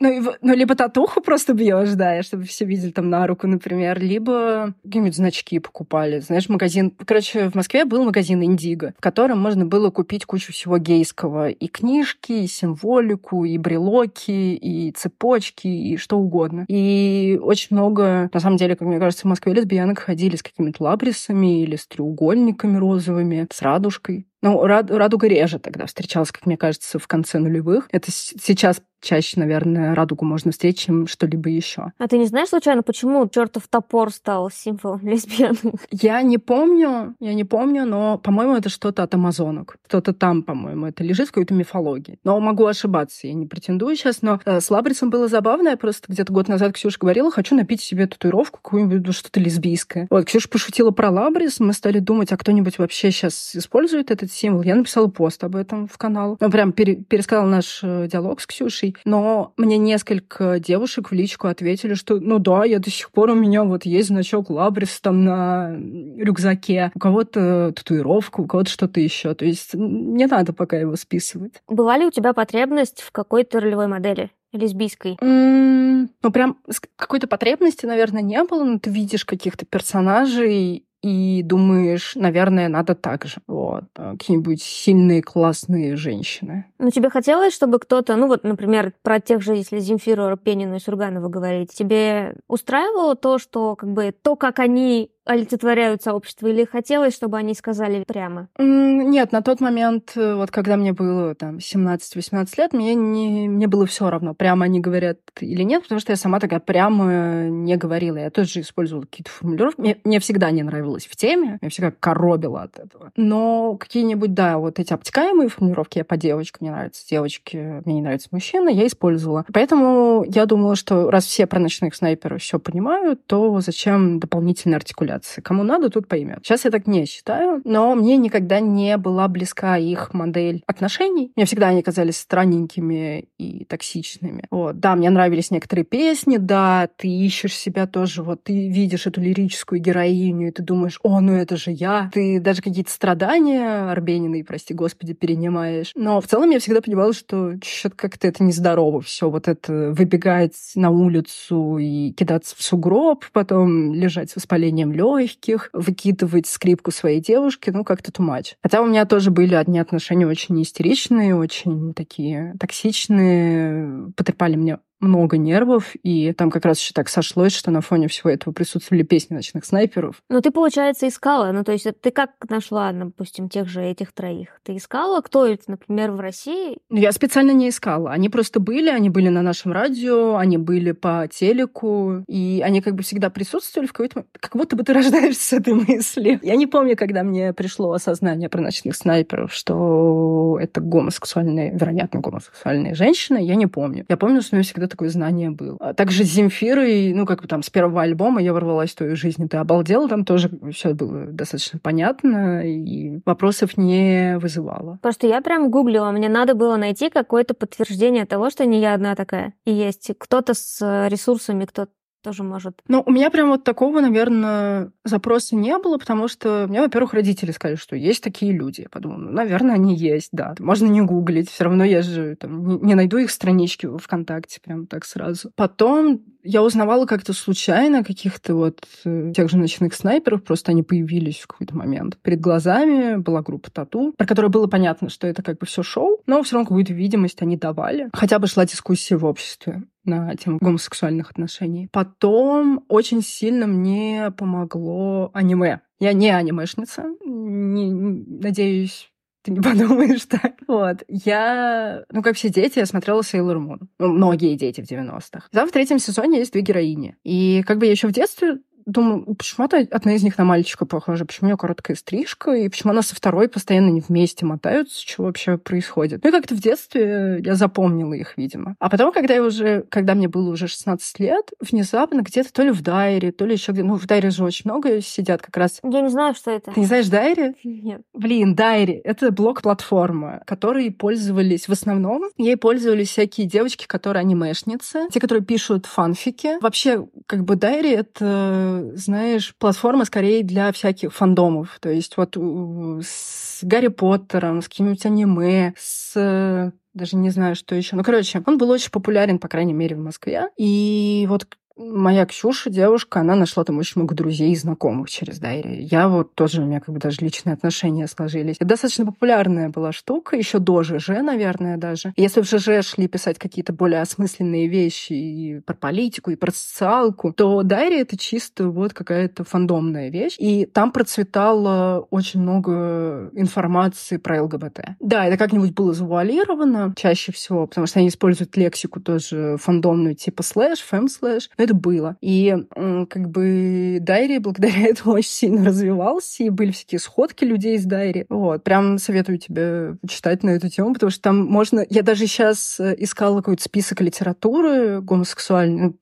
Ну, его, ну либо татуху просто бьешь, да, чтобы все видели там на руку, например, либо какие-нибудь значки покупали. Знаешь, магазин... Короче, в Москве был магазин Индиго, в котором можно было купить кучу всего гейского. И книжки, и символику, и брелоки, и цепочки, и что угодно. И очень много, на самом деле, как мне кажется, в Москве лесбиянок ходили с какими-то лабрисами или с треугольниками розовыми, с радужкой. Ну, радуга реже тогда встречалась, как мне кажется, в конце нулевых. Это сейчас чаще, наверное, радугу можно встретить, чем что-либо еще. А ты не знаешь случайно, почему чертов топор стал символом лесбиянок? Я не помню, я не помню, но, по-моему, это что-то от амазонок. Что-то там, по-моему, это лежит в какой-то мифологии. Но могу ошибаться, я не претендую сейчас, но э, с Лабрисом было забавно. Я просто где-то год назад Ксюша говорила, хочу напить себе татуировку, какую-нибудь ну, что-то лесбийское. Вот, Ксюша пошутила про Лабрис, мы стали думать, а кто-нибудь вообще сейчас использует этот символ. Я написала пост об этом в канал. Ну, прям пере- пересказала наш э, диалог с Ксюшей но мне несколько девушек в личку ответили, что ну да, я до сих пор у меня вот есть значок Лабрис там на рюкзаке, у кого-то татуировка, у кого-то что-то еще. То есть не надо пока его списывать. Была ли у тебя потребность в какой-то ролевой модели? лесбийской? Mm, ну, прям какой-то потребности, наверное, не было, но ты видишь каких-то персонажей, и думаешь, наверное, надо так же. Вот. А какие-нибудь сильные, классные женщины. Ну, тебе хотелось, чтобы кто-то, ну вот, например, про тех же, если Земфиру Арпенину и Сурганова говорить, тебе устраивало то, что как бы то, как они олицетворяют сообщество, или хотелось, чтобы они сказали прямо? Нет, на тот момент, э, вот когда мне было там 17-18 лет, мне, не, мне было все равно, прямо они говорят или нет, потому что я сама такая прямо не говорила. Я тоже использовала какие-то формулировки. Мне, мне всегда не нравилось в теме, я всегда коробила от этого. Но какие-нибудь, да, вот эти обтекаемые формулировки, я по девочкам, мне нравятся девочки, мне не нравятся мужчины, я использовала. Поэтому я думала, что раз все про ночных снайперов все понимают, то зачем дополнительная артикуляция? Манипуляции. Кому надо, тут поймет. Сейчас я так не считаю, но мне никогда не была близка их модель отношений. Мне всегда они казались странненькими и токсичными. Вот. Да, мне нравились некоторые песни, да, ты ищешь себя тоже, вот ты видишь эту лирическую героиню, и ты думаешь, о, ну это же я. Ты даже какие-то страдания Арбенины, прости господи, перенимаешь. Но в целом я всегда понимала, что что-то как-то это нездорово все. Вот это выбегать на улицу и кидаться в сугроб, потом лежать с воспалением легких, легких, выкидывать скрипку своей девушки, ну, как-то тумач. Хотя у меня тоже были одни отношения очень истеричные, очень такие токсичные, потрепали мне много нервов, и там как раз еще так сошлось, что на фоне всего этого присутствовали песни ночных снайперов. Ну, ты, получается, искала, ну, то есть ты как нашла, допустим, тех же этих троих? Ты искала, кто это, например, в России? Ну, я специально не искала. Они просто были, они были на нашем радио, они были по телеку, и они как бы всегда присутствовали в какой-то как будто бы ты рождаешься с этой мыслью. Я не помню, когда мне пришло осознание про ночных снайперов, что это гомосексуальные, вероятно, гомосексуальные женщины, я не помню. Я помню, что у меня всегда такое знание было. А также с Земфирой, ну, как бы там с первого альбома «Я ворвалась в твою жизнь, ты обалдела», там тоже все было достаточно понятно, и вопросов не вызывало. Просто я прям гуглила, мне надо было найти какое-то подтверждение того, что не я одна такая. И есть кто-то с ресурсами, кто тоже может. Ну, у меня прям вот такого, наверное, запроса не было, потому что мне, во-первых, родители сказали, что есть такие люди. Я подумала, ну, наверное, они есть, да. Можно не гуглить, все равно я же там, не, найду их странички в ВКонтакте прям так сразу. Потом я узнавала как-то случайно каких-то вот э, тех же ночных снайперов, просто они появились в какой-то момент. Перед глазами была группа Тату, про которую было понятно, что это как бы все шоу, но все равно какую-то видимость они давали. Хотя бы шла дискуссия в обществе на тему гомосексуальных отношений. Потом очень сильно мне помогло аниме. Я не анимешница, не, надеюсь, ты не подумаешь так. Вот. Я, ну, как все дети, я смотрела Sailor Moon. Ну, многие дети в 90-х. Там в третьем сезоне есть две героини. И как бы я еще в детстве думаю, почему-то одна из них на мальчика похожа, почему у нее короткая стрижка, и почему она со второй постоянно не вместе мотаются, что вообще происходит. Ну и как-то в детстве я запомнила их, видимо. А потом, когда я уже, когда мне было уже 16 лет, внезапно где-то то ли в Дайре, то ли еще где ну в Дайре же очень много сидят как раз. Я не знаю, что это. Ты не знаешь Дайре? Нет. Блин, Дайри — это блок-платформа, которой пользовались в основном, ей пользовались всякие девочки, которые анимешницы, те, которые пишут фанфики. Вообще, как бы Дайри — это знаешь, платформа скорее для всяких фандомов. То есть вот с Гарри Поттером, с какими-нибудь аниме, с даже не знаю, что еще. Ну, короче, он был очень популярен, по крайней мере, в Москве. И вот моя Ксюша, девушка, она нашла там очень много друзей и знакомых через Дайри. Я вот тоже, у меня как бы даже личные отношения сложились. Это достаточно популярная была штука, еще до ЖЖ, наверное, даже. Если в ЖЖ шли писать какие-то более осмысленные вещи и про политику, и про социалку, то Дайри — это чисто вот какая-то фандомная вещь. И там процветало очень много информации про ЛГБТ. Да, это как-нибудь было завуалировано чаще всего, потому что они используют лексику тоже фандомную, типа slash, femslash это было. И как бы Diary благодаря этому очень сильно развивался, и были всякие сходки людей из Diary. Вот. Прям советую тебе почитать на эту тему, потому что там можно... Я даже сейчас э, искала какой-то список литературы гомосексуальной,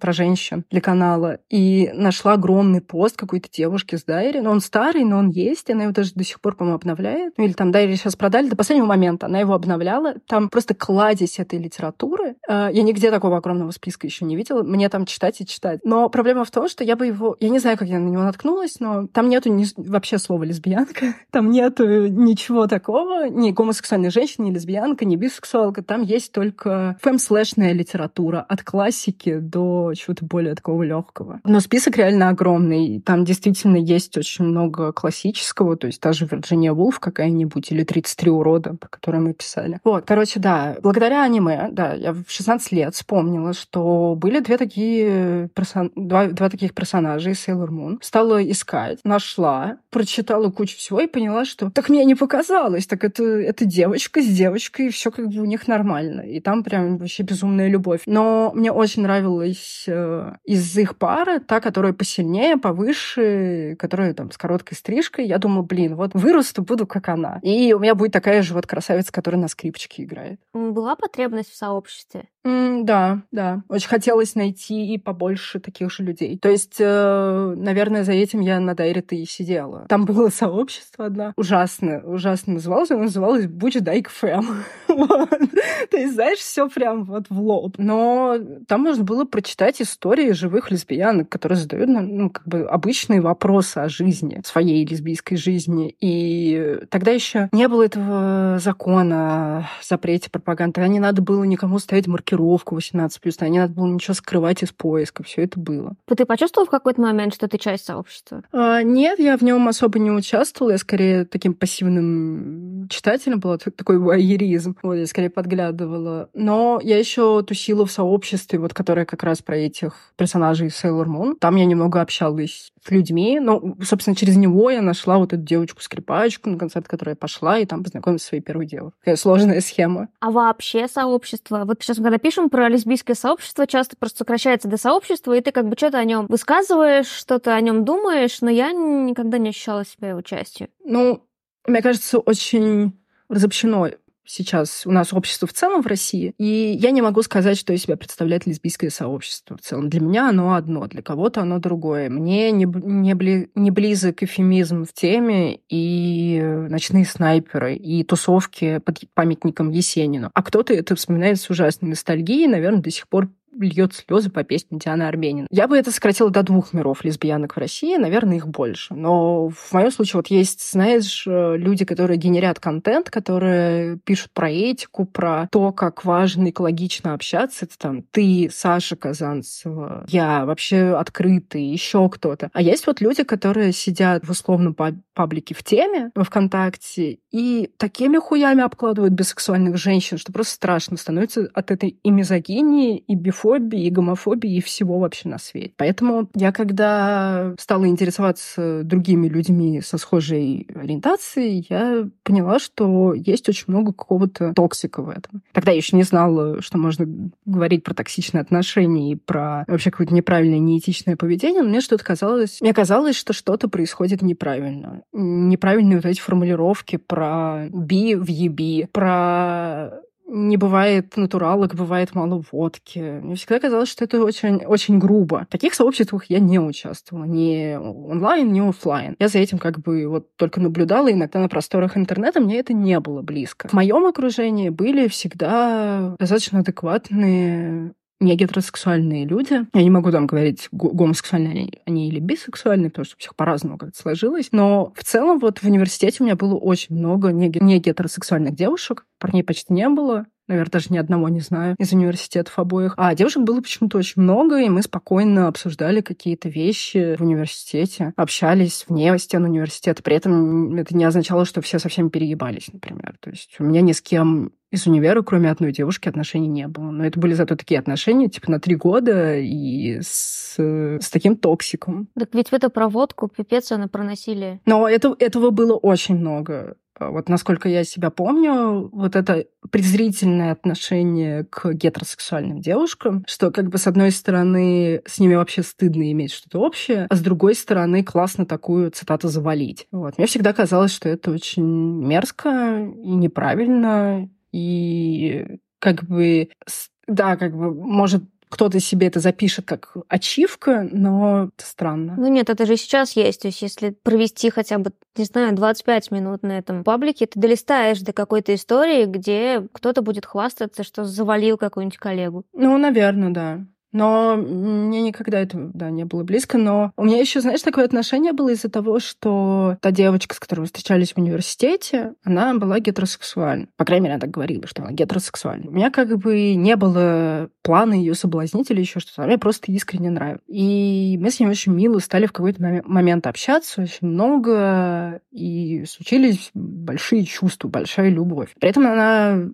про женщин для канала, и нашла огромный пост какой-то девушки с Diary. Но он старый, но он есть, она его даже до сих пор, по-моему, обновляет. Ну, или там Diary сейчас продали, до последнего момента она его обновляла. Там просто кладезь этой литературы. Э, я нигде такого огромного списка еще не видела. Мне там читать и читать. Но проблема в том, что я бы его... Я не знаю, как я на него наткнулась, но там нету ни... вообще слова лесбиянка. Там нету ничего такого. Ни гомосексуальной женщины, ни лесбиянка, ни бисексуалка. Там есть только фэм-слэшная литература от классики до чего-то более такого легкого. Но список реально огромный. Там действительно есть очень много классического, то есть даже Вирджиния Вулф какая-нибудь или 33 урода, про которые мы писали. Вот, короче, да, благодаря аниме, да, я в 16 лет вспомнила, что были две такие персон... два, два таких персонажа из Sailor Moon. Стала искать, нашла, прочитала кучу всего и поняла, что так мне не показалось, так это, это девочка с девочкой, и все как бы у них нормально. И там прям вообще безумная любовь. Но мне очень нравилась э, из их пары та, которая посильнее, повыше, которая там с короткой стрижкой. Я думаю, блин, вот вырасту, буду как она. И у меня будет такая же вот красавица, которая на скрипочке играет. Была потребность в сообществе? Mm, да, да. Очень хотелось найти и побольше таких же людей. То есть, э, наверное, за этим я на Дайре-то и сидела. Там было сообщество одно. Ужасно, ужасно называлось. Оно называлось Буч Дайк Фэм. То есть, знаешь, все прям вот в лоб. Но там можно было прочитать истории живых лесбиянок, которые задают ну, как бы обычные вопросы о жизни, своей лесбийской жизни. И тогда еще не было этого закона о запрете пропаганды. Тогда не надо было никому ставить маркировку 18+, тогда не надо было ничего скрывать из поиска. Все это было. Ты почувствовал в какой-то момент, что ты часть сообщества? А, нет, я в нем особо не участвовала. Я скорее таким пассивным читателем была, такой вайеризм. Вот, я скорее подглядывала. Но я еще тусила в сообществе, вот, которое как раз про этих персонажей Sailor Moon. Там я немного общалась с людьми. Ну, собственно, через него я нашла вот эту девочку-скрипачку, на концерт которой я пошла, и там познакомилась со своей первой девушкой. Такая сложная схема. А вообще сообщество? Вот сейчас, когда пишем про лесбийское сообщество, часто просто сокращается до сообщества, и ты как бы что-то о нем высказываешь, что-то о нем думаешь, но я никогда не ощущала себя его частью. Ну, мне кажется, очень разобщено сейчас у нас общество в целом в России. И я не могу сказать, что из себя представляет лесбийское сообщество в целом. Для меня оно одно, для кого-то оно другое. Мне не, не, бли, не близок эфемизм в теме и ночные снайперы, и тусовки под памятником Есенину. А кто-то это вспоминает с ужасной ностальгией, наверное, до сих пор льет слезы по песне Дианы Арбенин. Я бы это сократила до двух миров лесбиянок в России, наверное, их больше. Но в моем случае вот есть, знаешь, люди, которые генерят контент, которые пишут про этику, про то, как важно экологично общаться. Это там ты, Саша Казанцева, я, вообще открытый, еще кто-то. А есть вот люди, которые сидят в условном паблике в теме во ВКонтакте и такими хуями обкладывают бисексуальных женщин, что просто страшно становится от этой и мизогинии, и бифо бифобии, и гомофобии, и всего вообще на свете. Поэтому я, когда стала интересоваться другими людьми со схожей ориентацией, я поняла, что есть очень много какого-то токсика в этом. Тогда я еще не знала, что можно говорить про токсичные отношения и про вообще какое-то неправильное, неэтичное поведение, но мне что-то казалось... Мне казалось, что что-то происходит неправильно. Неправильные вот эти формулировки про би в еби, про не бывает натуралок, бывает мало водки. Мне всегда казалось, что это очень, очень грубо. В таких сообществах я не участвовала. Ни онлайн, ни офлайн. Я за этим как бы вот только наблюдала. Иногда на просторах интернета мне это не было близко. В моем окружении были всегда достаточно адекватные не гетеросексуальные люди. Я не могу там говорить, гомосексуальные они или бисексуальные, потому что у всех по-разному как-то сложилось. Но в целом вот в университете у меня было очень много не гетеросексуальных девушек. Парней почти не было наверное, даже ни одного не знаю из университетов обоих. А девушек было почему-то очень много, и мы спокойно обсуждали какие-то вещи в университете, общались вне стен университета. При этом это не означало, что все совсем переебались, например. То есть у меня ни с кем из универа, кроме одной девушки, отношений не было. Но это были зато такие отношения, типа, на три года и с, с таким токсиком. Так ведь в эту проводку пипец она проносили. Но это, этого было очень много. Вот насколько я себя помню, вот это презрительное отношение к гетеросексуальным девушкам, что как бы с одной стороны с ними вообще стыдно иметь что-то общее, а с другой стороны классно такую цитату завалить. Вот. Мне всегда казалось, что это очень мерзко и неправильно, и как бы да, как бы может кто-то себе это запишет как ачивка, но это странно. Ну нет, это же сейчас есть. То есть если провести хотя бы, не знаю, 25 минут на этом паблике, ты долистаешь до какой-то истории, где кто-то будет хвастаться, что завалил какую-нибудь коллегу. Ну, наверное, да. Но мне никогда это, да, не было близко. Но у меня еще, знаешь, такое отношение было из-за того, что та девочка, с которой мы встречались в университете, она была гетеросексуальна. По крайней мере, она так говорила, что она гетеросексуальна. У меня как бы не было плана ее соблазнить или еще что-то. Она мне просто искренне нравилась. И мы с ней очень мило стали в какой-то момент общаться очень много, и случились большие чувства, большая любовь. При этом она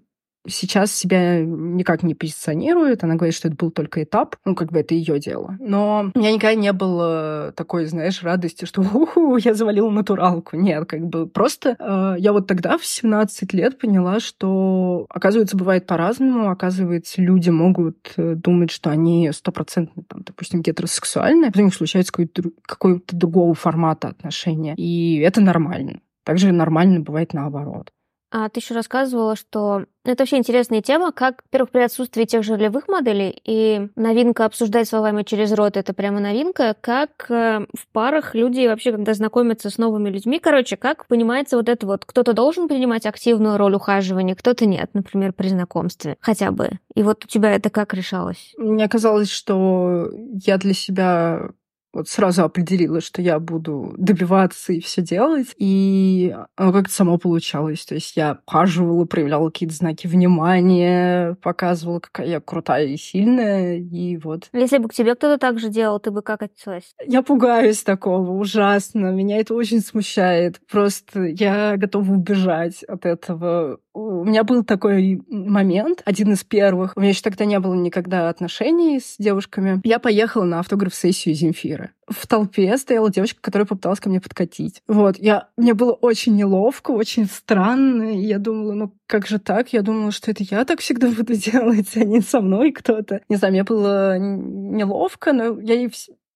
сейчас себя никак не позиционирует. Она говорит, что это был только этап. Ну, как бы это ее дело. Но у меня никогда не было такой, знаешь, радости, что уху, я завалила натуралку. Нет, как бы просто э, я вот тогда в 17 лет поняла, что, оказывается, бывает по-разному. Оказывается, люди могут э, думать, что они стопроцентно, там, допустим, гетеросексуальные, у них случается какой-то другого формата отношения. И это нормально. Также нормально бывает наоборот. А ты еще рассказывала, что это вообще интересная тема, как, во-первых, при отсутствии тех же ролевых моделей, и новинка обсуждать словами через рот, это прямо новинка, как э, в парах люди вообще, когда знакомятся с новыми людьми, короче, как понимается вот это вот, кто-то должен принимать активную роль ухаживания, кто-то нет, например, при знакомстве, хотя бы. И вот у тебя это как решалось? Мне казалось, что я для себя вот сразу определила, что я буду добиваться и все делать. И оно как-то само получалось. То есть я ухаживала, проявляла какие-то знаки внимания, показывала, какая я крутая и сильная. И вот. Если бы к тебе кто-то так же делал, ты бы как отнеслась? Я пугаюсь такого ужасно. Меня это очень смущает. Просто я готова убежать от этого у меня был такой момент, один из первых. У меня еще тогда не было никогда отношений с девушками. Я поехала на автограф-сессию Земфиры. В толпе стояла девочка, которая попыталась ко мне подкатить. Вот, я, мне было очень неловко, очень странно. И я думала, ну как же так? Я думала, что это я так всегда буду делать, а не со мной кто-то. Не знаю, мне было неловко, но я ей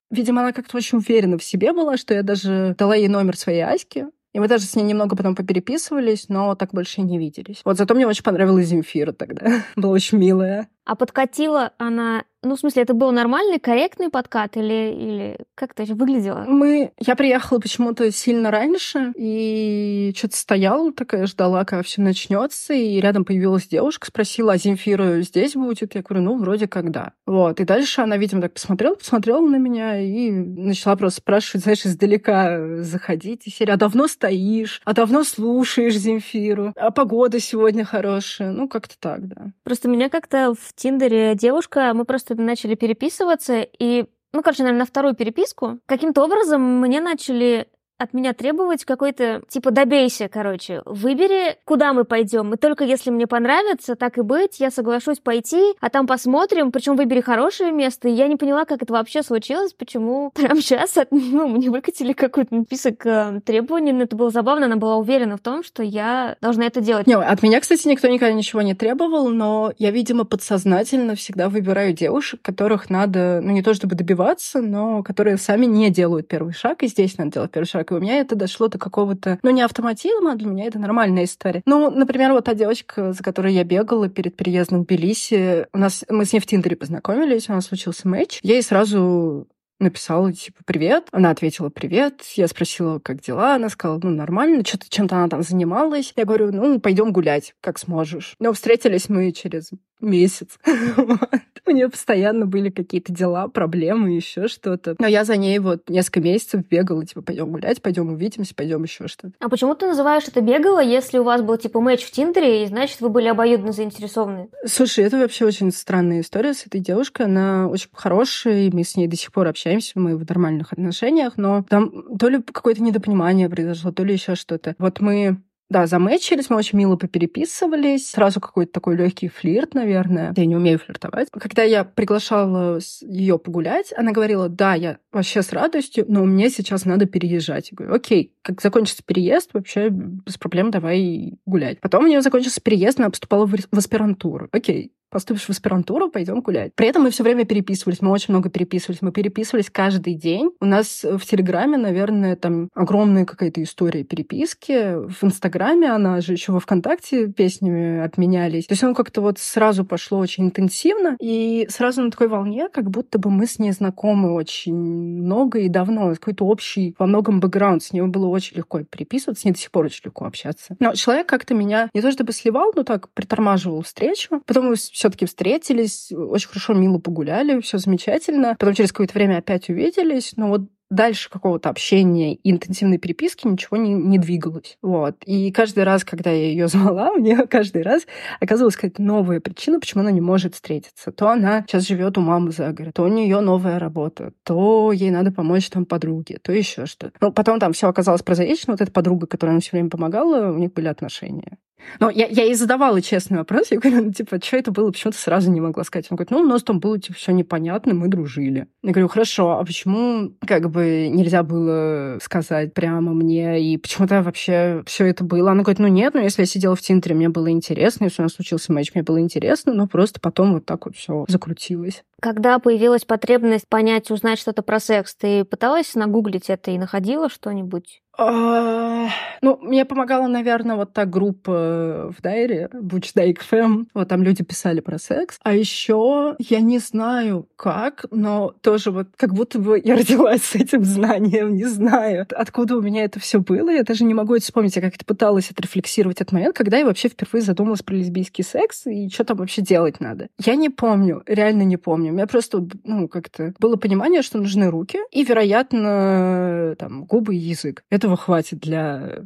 Видимо, она как-то очень уверена в себе была, что я даже дала ей номер своей Аськи. И мы даже с ней немного потом попереписывались, но так больше не виделись. Вот зато мне очень понравилась Земфира тогда. Была очень милая. А подкатила она ну, в смысле, это был нормальный, корректный подкат или, или как это выглядело? Мы... Я приехала почему-то сильно раньше и что-то стояла такая, ждала, когда все начнется, и рядом появилась девушка, спросила, а Земфира здесь будет? Я говорю, ну, вроде когда. Вот. И дальше она, видимо, так посмотрела, посмотрела на меня и начала просто спрашивать, знаешь, издалека заходить. И серия, а давно стоишь? А давно слушаешь Земфиру? А погода сегодня хорошая? Ну, как-то так, да. Просто меня как-то в Тиндере девушка, мы просто начали переписываться, и ну, короче, наверное, на вторую переписку, каким-то образом мне начали от меня требовать какой-то, типа, добейся, короче, выбери, куда мы пойдем. И только если мне понравится, так и быть, я соглашусь пойти, а там посмотрим, причем выбери хорошее место. И я не поняла, как это вообще случилось, почему прямо сейчас от, ну, мне выкатили какой-то список э, требований, но это было забавно, она была уверена в том, что я должна это делать. Не, от меня, кстати, никто никогда ничего не требовал, но я, видимо, подсознательно всегда выбираю девушек, которых надо, ну, не то чтобы добиваться, но которые сами не делают первый шаг, и здесь надо делать первый шаг так. И у меня это дошло до какого-то, ну, не автоматизма, а для меня это нормальная история. Ну, например, вот та девочка, за которой я бегала перед переездом в Тбилиси, у нас, мы с ней в Тиндере познакомились, у нас случился матч. Я ей сразу написала, типа, привет. Она ответила, привет. Я спросила, как дела. Она сказала, ну, нормально. Что-то чем-то она там занималась. Я говорю, ну, пойдем гулять, как сможешь. Но встретились мы через месяц. У нее постоянно были какие-то дела, проблемы, еще что-то. Но я за ней вот несколько месяцев бегала, типа, пойдем гулять, пойдем увидимся, пойдем еще что-то. А почему ты называешь это бегала, если у вас был типа матч в Тиндере, и значит, вы были обоюдно заинтересованы? Слушай, это вообще очень странная история с этой девушкой. Она очень хорошая, и мы с ней до сих пор общаемся, мы в нормальных отношениях, но там то ли какое-то недопонимание произошло, то ли еще что-то. Вот мы да, замечились, мы очень мило попереписывались. Сразу какой-то такой легкий флирт, наверное. Я не умею флиртовать. Когда я приглашала ее погулять, она говорила, да, я вообще с радостью, но мне сейчас надо переезжать. Я говорю, окей, как закончится переезд, вообще без проблем давай гулять. Потом у нее закончился переезд, она поступала в аспирантуру. Окей, поступишь в аспирантуру, пойдем гулять. При этом мы все время переписывались, мы очень много переписывались, мы переписывались каждый день. У нас в Телеграме, наверное, там огромная какая-то история переписки. В Инстаграме она же еще во ВКонтакте песнями обменялись. То есть оно как-то вот сразу пошло очень интенсивно, и сразу на такой волне, как будто бы мы с ней знакомы очень много и давно. Какой-то общий во многом бэкграунд. С ней было очень легко переписываться, с ней до сих пор очень легко общаться. Но человек как-то меня не то чтобы сливал, но так притормаживал встречу. Потом мы все-таки встретились, очень хорошо, мило погуляли, все замечательно. Потом через какое-то время опять увиделись, но вот дальше какого-то общения интенсивной переписки ничего не, не двигалось. Вот. И каждый раз, когда я ее звала, мне каждый раз оказывалась какая-то новая причина, почему она не может встретиться. То она сейчас живет у мамы за город, то у нее новая работа, то ей надо помочь там подруге, то еще что-то. Ну, потом там все оказалось прозаично. Вот эта подруга, которая нам все время помогала, у них были отношения. Но я, я ей задавала честный вопрос. Я говорю, ну, типа, что это было? Почему ты сразу не могла сказать? Он говорит, ну, у нас там было, типа, все непонятно, мы дружили. Я говорю, хорошо, а почему, как бы, нельзя было сказать прямо мне? И почему-то вообще все это было? Она говорит, ну, нет, ну, если я сидела в Тинтере, мне было интересно, если у нас случился матч, мне было интересно, но просто потом вот так вот все закрутилось. Когда появилась потребность понять, узнать что-то про секс, ты пыталась нагуглить это и находила что-нибудь? А, ну, мне помогала, наверное, вот та группа в Дайре, Бучдайк Фэм. Вот там люди писали про секс. А еще я не знаю как, но тоже вот как будто бы я родилась с этим знанием, не знаю, откуда у меня это все было. Я даже не могу это вспомнить. Я как-то пыталась отрефлексировать этот момент, когда я вообще впервые задумалась про лесбийский секс и что там вообще делать надо. Я не помню, реально не помню. У меня просто, ну, как-то было понимание, что нужны руки и, вероятно, там, губы и язык. Это этого хватит для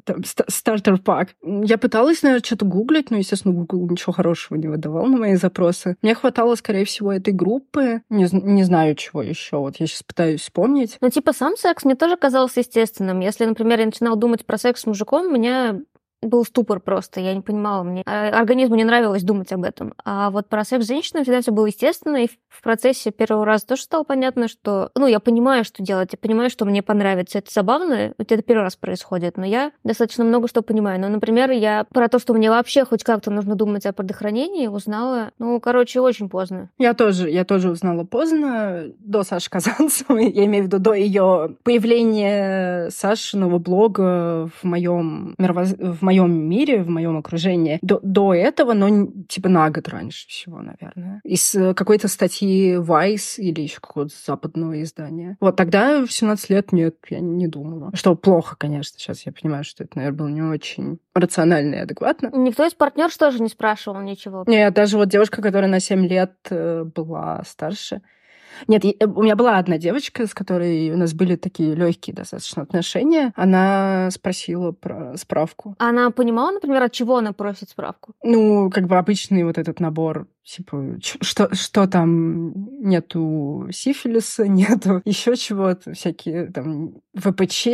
стартер-пак. Я пыталась, наверное, что-то гуглить, но, естественно, Google ничего хорошего не выдавал на мои запросы. Мне хватало, скорее всего, этой группы. Не, не знаю, чего еще. Вот я сейчас пытаюсь вспомнить. Ну, типа, сам секс мне тоже казался естественным. Если, например, я начинала думать про секс с мужиком, меня был ступор просто, я не понимала, мне а, организму не нравилось думать об этом. А вот про секс с женщиной всегда все было естественно, и в процессе первого раза тоже стало понятно, что, ну, я понимаю, что делать, я понимаю, что мне понравится. Это забавно, вот это первый раз происходит, но я достаточно много что понимаю. Ну, например, я про то, что мне вообще хоть как-то нужно думать о предохранении, узнала, ну, короче, очень поздно. Я тоже, я тоже узнала поздно, до Саши Казанцевой, я имею в виду до ее появления Сашиного блога в моем мировоз... в моем мире, в моем окружении до, до этого, но типа на год раньше всего, наверное. Из э, какой-то статьи Vice или еще какого-то западного издания. Вот тогда в 17 лет нет, я не думала. Что плохо, конечно. Сейчас я понимаю, что это, наверное, было не очень рационально и адекватно. Никто из партнеров тоже не спрашивал ничего? Нет, даже вот девушка, которая на 7 лет э, была старше, нет, у меня была одна девочка, с которой у нас были такие легкие достаточно отношения. Она спросила про справку. Она понимала, например, от чего она просит справку? Ну, как бы обычный вот этот набор типа, что, что там нету сифилиса, нету еще чего-то, всякие там ВПЧ,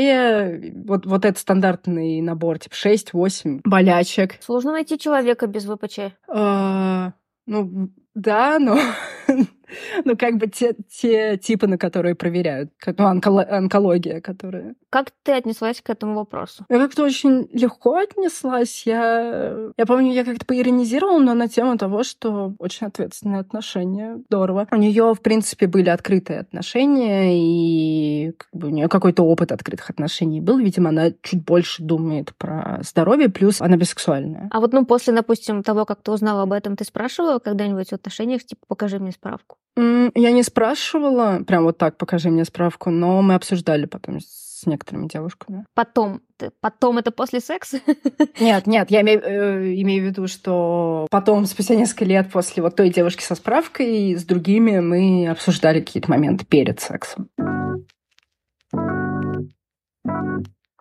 вот, вот этот стандартный набор, типа 6-8 болячек. Сложно найти человека без ВПЧ. А, ну, да, но Ну, как бы те, те типы, на которые проверяют. Как, ну, онколо- онкология, которая... Как ты отнеслась к этому вопросу? Я как-то очень легко отнеслась. Я, я помню, я как-то поиронизировала, но на тему того, что очень ответственные отношения. Здорово. У нее, в принципе, были открытые отношения, и как бы, у нее какой-то опыт открытых отношений был. Видимо, она чуть больше думает про здоровье, плюс она бисексуальная. А вот, ну, после, допустим, того, как ты узнала об этом, ты спрашивала когда-нибудь в отношениях, типа, покажи мне справку? Я не спрашивала, прям вот так, покажи мне справку, но мы обсуждали потом с некоторыми девушками. Потом? Потом это после секса? Нет, нет, я имею, э, имею в виду, что потом, спустя несколько лет после вот той девушки со справкой, с другими мы обсуждали какие-то моменты перед сексом.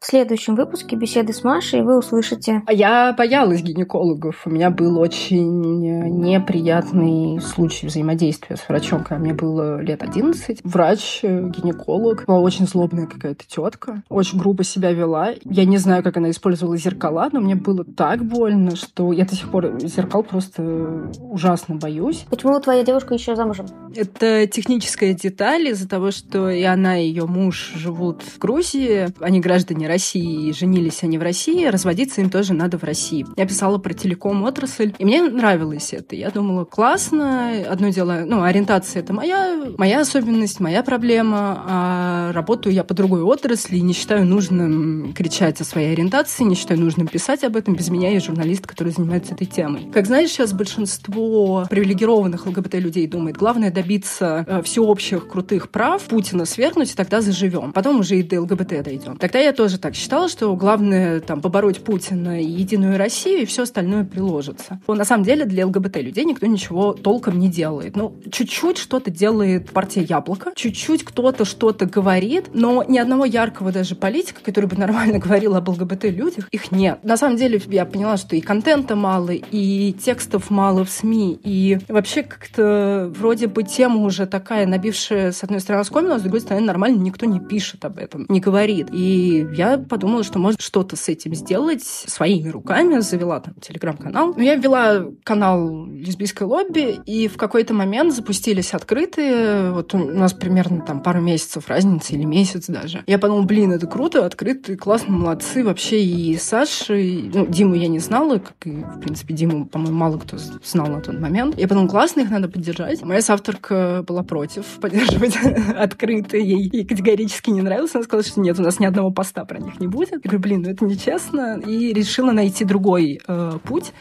В следующем выпуске беседы с Машей вы услышите... А я боялась гинекологов. У меня был очень неприятный случай взаимодействия с врачом, когда мне было лет 11. Врач, гинеколог, была очень злобная какая-то тетка, очень грубо себя вела. Я не знаю, как она использовала зеркала, но мне было так больно, что я до сих пор зеркал просто ужасно боюсь. Почему твоя девушка еще замужем? Это техническая деталь из-за того, что и она, и ее муж живут в Грузии. Они граждане России, женились они в России, разводиться им тоже надо в России. Я писала про телеком-отрасль, и мне нравилось это. Я думала, классно, одно дело, ну, ориентация — это моя, моя особенность, моя проблема, а работаю я по другой отрасли, и не считаю нужным кричать о своей ориентации, не считаю нужным писать об этом. Без меня есть журналист, который занимается этой темой. Как знаешь, сейчас большинство привилегированных ЛГБТ-людей думает, главное добиться э, всеобщих крутых прав, Путина свергнуть, и тогда заживем. Потом уже и до ЛГБТ дойдем. Тогда я тоже тоже так считала, что главное там побороть Путина и Единую Россию, и все остальное приложится. Но на самом деле для ЛГБТ-людей никто ничего толком не делает. Ну, чуть-чуть что-то делает партия Яблоко, чуть-чуть кто-то что-то говорит, но ни одного яркого даже политика, который бы нормально говорил об ЛГБТ-людях, их нет. На самом деле я поняла, что и контента мало, и текстов мало в СМИ, и вообще как-то вроде бы тема уже такая, набившая, с одной стороны, оскомину, а с другой стороны, нормально никто не пишет об этом, не говорит. И я подумала, что может что-то с этим сделать своими руками, завела там телеграм-канал. Но я ввела канал лесбийской лобби, и в какой-то момент запустились открытые, вот у нас примерно там пару месяцев разницы или месяц даже. Я подумала, блин, это круто, открытые, классно, молодцы. Вообще и Саша, и, ну, Диму я не знала, как и, в принципе, Диму, по-моему, мало кто знал на тот момент. Я подумала, классно, их надо поддержать. Моя соавторка была против поддерживать открытые, ей категорически не нравилось. Она сказала, что нет, у нас ни одного поста про них не будет. Я говорю, блин, ну это нечестно. И решила найти другой э, путь.